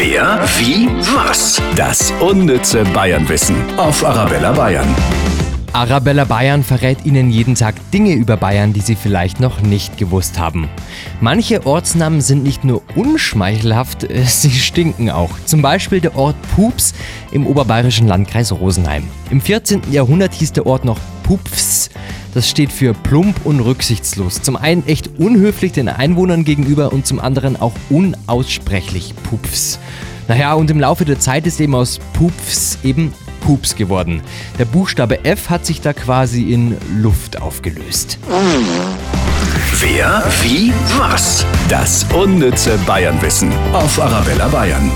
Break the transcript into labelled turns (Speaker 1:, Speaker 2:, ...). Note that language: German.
Speaker 1: Wer, wie, was? Das unnütze Bayernwissen auf Arabella Bayern.
Speaker 2: Arabella Bayern verrät Ihnen jeden Tag Dinge über Bayern, die Sie vielleicht noch nicht gewusst haben. Manche Ortsnamen sind nicht nur unschmeichelhaft, äh, sie stinken auch. Zum Beispiel der Ort Pups im oberbayerischen Landkreis Rosenheim. Im 14. Jahrhundert hieß der Ort noch Pupfs. Das steht für plump und rücksichtslos. Zum einen echt unhöflich den Einwohnern gegenüber und zum anderen auch unaussprechlich Pupfs. Naja, und im Laufe der Zeit ist eben aus Pupfs eben Pups geworden. Der Buchstabe F hat sich da quasi in Luft aufgelöst.
Speaker 1: Wer, wie, was? Das unnütze Bayernwissen auf Arabella Bayern.